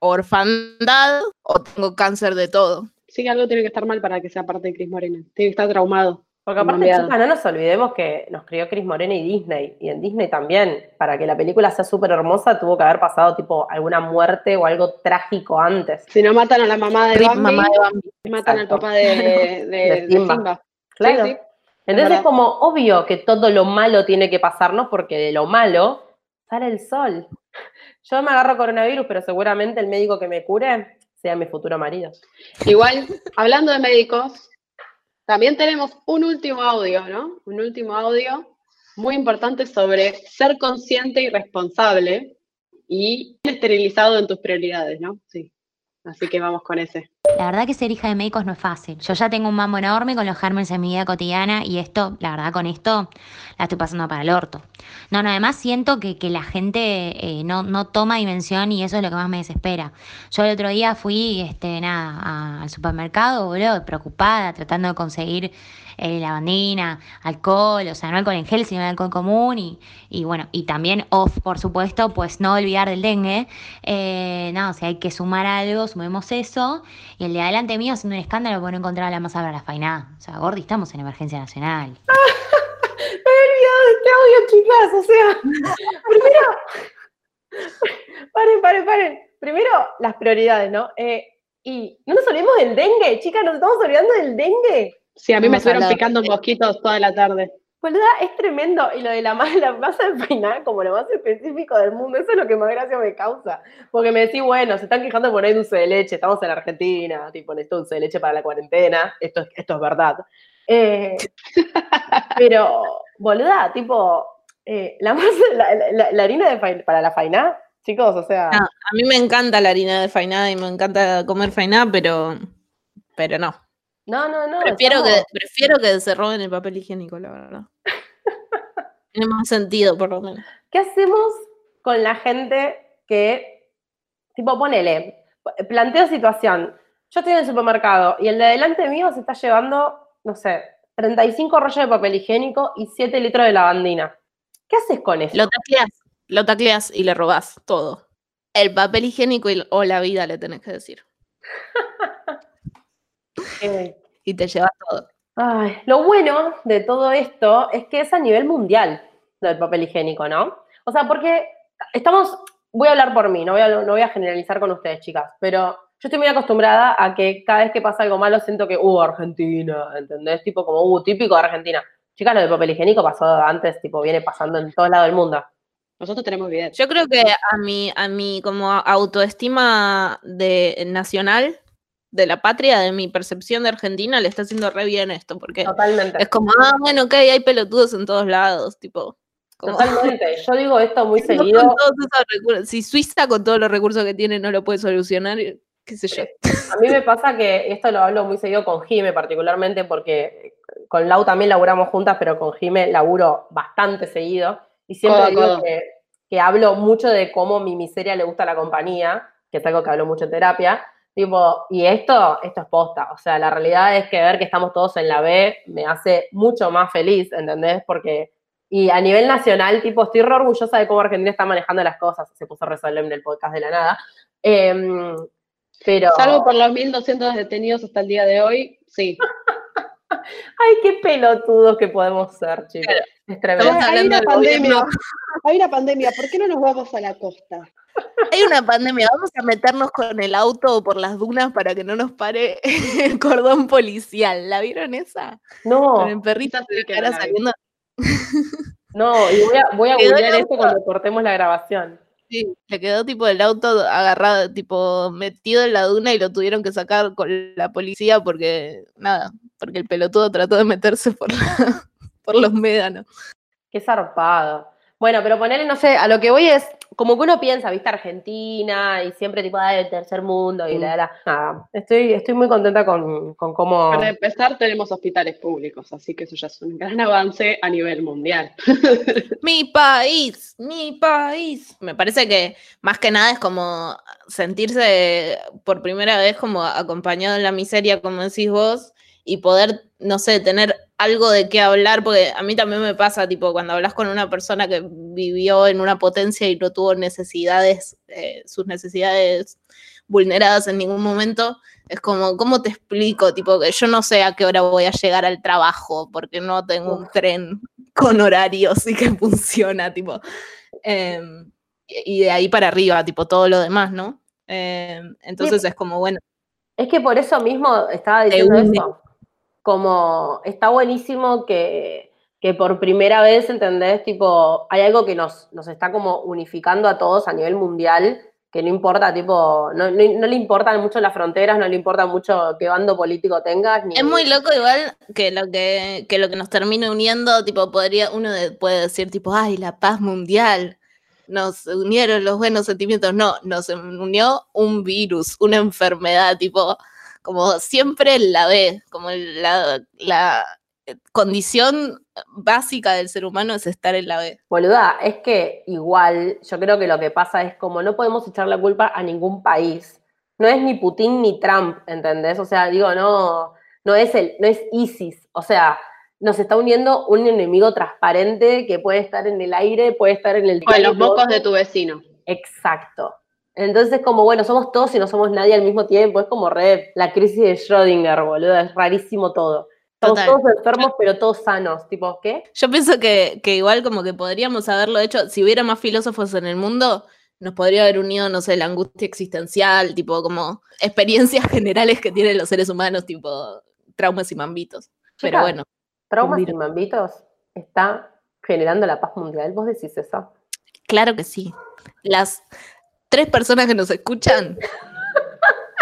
orfandad o tengo cáncer de todo. Sí algo tiene que estar mal para que sea parte de Cris Morena. Tiene que estar traumado. Porque aparte, chicas, no nos olvidemos que nos crió Cris Morena y Disney. Y en Disney también, para que la película sea súper hermosa, tuvo que haber pasado tipo alguna muerte o algo trágico antes. Si no matan a la mamá de Bambi, mamá de Bambi. matan al papá de, de- de Simba. Simba. Claro. Sí, sí. Entonces es como obvio que todo lo malo tiene que pasarnos porque de lo malo sale el sol. Yo me agarro coronavirus, pero seguramente el médico que me cure sea mi futuro marido. Igual, hablando de médicos, también tenemos un último audio, ¿no? Un último audio muy importante sobre ser consciente y responsable y esterilizado en tus prioridades, ¿no? Sí. Así que vamos con ese. La verdad que ser hija de médicos no es fácil. Yo ya tengo un mambo enorme con los gérmenes en mi vida cotidiana y esto, la verdad, con esto la estoy pasando para el orto. No, no, además siento que, que la gente eh, no, no toma dimensión y eso es lo que más me desespera. Yo el otro día fui, este, nada, al supermercado, boludo, preocupada, tratando de conseguir eh, lavandina, alcohol, o sea, no alcohol en gel, sino alcohol común y, y bueno, y también off, por supuesto, pues no olvidar del dengue. Eh, no, si hay que sumar algo, sumemos eso. Y el de adelante mío haciendo un escándalo por no encontrar la más la faina. O sea, Gordi, estamos en emergencia nacional. Me he olvidado de este audio, chicas. O sea, primero. paren, paren, paren. Primero, las prioridades, ¿no? Eh, y no nos olvidemos del dengue, chicas, nos estamos olvidando del dengue. Sí, a mí me estuvieron picando mosquitos toda la tarde. Boluda, es tremendo. Y lo de la, la masa de peinar como lo más específico del mundo, eso es lo que más gracia me causa. Porque me decís, bueno, se están quejando por hay dulce de leche, estamos en Argentina, tipo, necesito dulce de leche para la cuarentena, esto, es- esto es verdad. Eh, pero, boluda, tipo, eh, la, masa- la, la- la harina de fain- para la fainá, chicos, o sea, Ah, A mí me encanta la harina de fainá y me encanta comer fainá, pero, pero no. No, no, no. Prefiero que, prefiero que se roben el papel higiénico, la verdad. Tiene más sentido, por lo menos. ¿Qué hacemos con la gente que, tipo, ponele, planteo situación, yo estoy en el supermercado y el de adelante mío se está llevando, no sé, 35 rollos de papel higiénico y 7 litros de lavandina. ¿Qué haces con eso? Lo tacleas, lo tacleas y le robás todo. El papel higiénico y- o la vida le tenés que decir. Eh, Y te llevas todo. ay, lo bueno de todo esto es que es a nivel mundial del papel higiénico, ¿no? O sea, porque estamos, voy a hablar por mí, no voy a, no voy a generalizar con ustedes, chicas, pero yo estoy muy acostumbrada a que cada vez que pasa algo malo siento que, uh, Argentina, ¿entendés? Tipo como, uh, típico de Argentina. Chicas, lo de papel higiénico pasó antes, tipo, viene pasando en todo lado del mundo. Nosotros tenemos evidencia. Yo creo que a mi, a mi como autoestima de nacional, de la patria, de mi percepción de Argentina, le está haciendo re bien esto, porque Totalmente. es como, ah, bueno, ok, hay pelotudos en todos lados, tipo. como- Totalmente. Yo digo esto muy seguido. todos si Suiza con todos los recursos que tiene no lo puede solucionar, qué sé yo. A mí me pasa que esto lo hablo muy seguido con Jime, particularmente porque con Lau también laburamos juntas, pero con Jime laburo bastante seguido. Y siempre Codo digo codo. que, que hablo mucho de cómo mi miseria le gusta a la compañía, que es algo que hablo mucho en terapia. Tipo, y esto, esto es posta. O sea, la realidad es que ver que estamos todos en la B me hace mucho más feliz, ¿entendés? Porque, y a nivel nacional, tipo, estoy re orgullosa de cómo Argentina está manejando las cosas. Se puso re solemne el podcast de la nada. Em, pero. Salvo por los 1.200 detenidos hasta el día de hoy, sí. Ay, qué pelotudos que podemos ser, chicos. Es tremendo. Estamos hay una pandemia. Hay una pandemia. ¿Por qué no nos vamos a la costa? Hay una pandemia, vamos a meternos con el auto por las dunas para que no nos pare el cordón policial. ¿La vieron esa? No, Con el perrito de cara saliendo. no, y voy a, voy a esto cuando cortemos la grabación. Sí, le quedó tipo el auto agarrado, tipo metido en la duna y lo tuvieron que sacar con la policía porque, nada, porque el pelotudo trató de meterse por, la- por los médanos. Qué zarpado. Bueno, pero ponerle, no sé, a lo que voy es, como que uno piensa, viste, Argentina y siempre tipo, ah, el tercer mundo y la, la, nada. Estoy, estoy muy contenta con, con cómo... Para empezar, tenemos hospitales públicos, así que eso ya es un gran avance a nivel mundial. Mi país, mi país. Me parece que más que nada es como sentirse por primera vez como acompañado en la miseria, como decís vos, y poder, no sé, tener algo de qué hablar, porque a mí también me pasa, tipo, cuando hablas con una persona que vivió en una potencia y no tuvo necesidades, eh, sus necesidades vulneradas en ningún momento, es como, ¿cómo te explico? Tipo, que yo no sé a qué hora voy a llegar al trabajo, porque no tengo un tren con horarios y que funciona, tipo. em, y de ahí para arriba, tipo, todo lo demás, ¿no? Em, entonces es como, bueno, Es que por eso mismo estaba diciendo eso. Como está buenísimo que, que por primera vez, ¿entendés? Tipo, hay algo que nos, nos está como unificando a todos a nivel mundial, que no importa, tipo, no, no- no le importan mucho las fronteras, no le importa mucho qué bando político tengas. Ni, es muy loco igual que lo que, que lo que nos termina uniendo, tipo, podría, uno de- puede decir, tipo, ay, la paz mundial. Nos unieron los buenos sentimientos. No, nos unió un virus, una enfermedad, tipo, como siempre la ve, como la, la eh, condición básica del ser humano es estar en la B. Boluda, es que igual, yo creo que lo que pasa es como no podemos echar la culpa a ningún país. No es ni Putin ni Trump, ¿entendés? O sea, digo, no, no es el, no es ISIS. O sea, nos está uniendo un enemigo transparente que puede estar en el aire, puede estar en el O en los mocos de tu vecino. Exacto. Entonces, como bueno, somos todos y no somos nadie al mismo tiempo. Es como re la crisis de Schrödinger, boludo. Es rarísimo todo. Estamos Total. todos enfermos, pero todos sanos. Tipo, ¿qué? Yo pienso que, que igual como que podríamos haberlo hecho, si hubiera más filósofos en el mundo, nos podría haber unido, no sé, la angustia existencial, tipo como experiencias generales que tienen los seres humanos, tipo traumas y mambitos. Pero bueno, Traumas y mambitos está generando la paz mundial. ¿Vos decís eso? claro que sí. Las tres personas que nos escuchan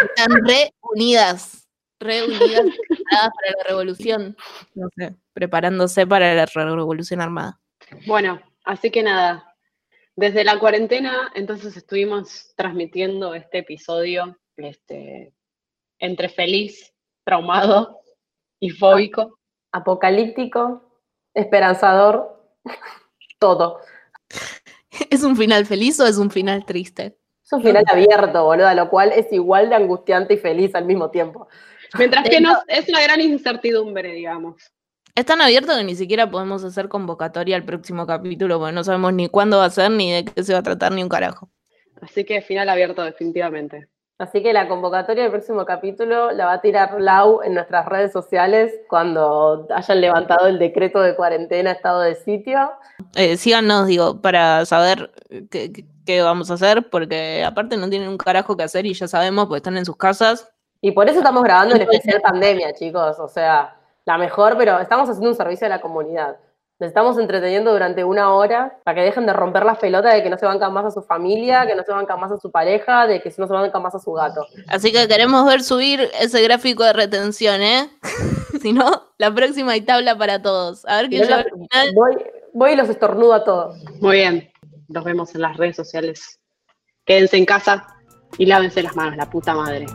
están reunidas, reunidas, preparadas para la revolución. No sé, preparándose para la revolución armada. Bueno, así que nada, desde la cuarentena, entonces estuvimos transmitiendo este episodio este, entre feliz, traumado y fóbico. Apocalíptico, esperanzador, todo. ¿Es un final feliz o es un final triste? Es un final abierto, boludo, lo cual es igual de angustiante y feliz al mismo tiempo. Mientras que nos, es una gran incertidumbre, digamos. Es tan abierto que ni siquiera podemos hacer convocatoria al próximo capítulo, porque no sabemos ni cuándo va a ser, ni de qué se va a tratar, ni un carajo. Así que final abierto definitivamente. Así que la convocatoria del próximo capítulo la va a tirar Lau en nuestras redes sociales cuando hayan levantado el decreto de cuarentena, estado de sitio. Eh, síganos, digo, para saber qué, qué- vamos a hacer, porque aparte no tienen un carajo que hacer y ya sabemos, porque están en sus casas. Y por eso estamos grabando el especial pandemia, chicos. O sea, la mejor, pero estamos haciendo un servicio a la comunidad. Les estamos entreteniendo durante una hora para que dejen de romper las pelotas de que no se bancan más a su familia, que no se bancan más a su pareja, de que no se bancan más a su gato. Así que queremos ver subir ese gráfico de retención, ¿eh? si no, la próxima hay tabla para todos. A ver los- al final. voy, voy y los estornudo a todos. Muy bien. Nos vemos en las redes sociales. Quédense en casa y lávense las manos, la puta madre.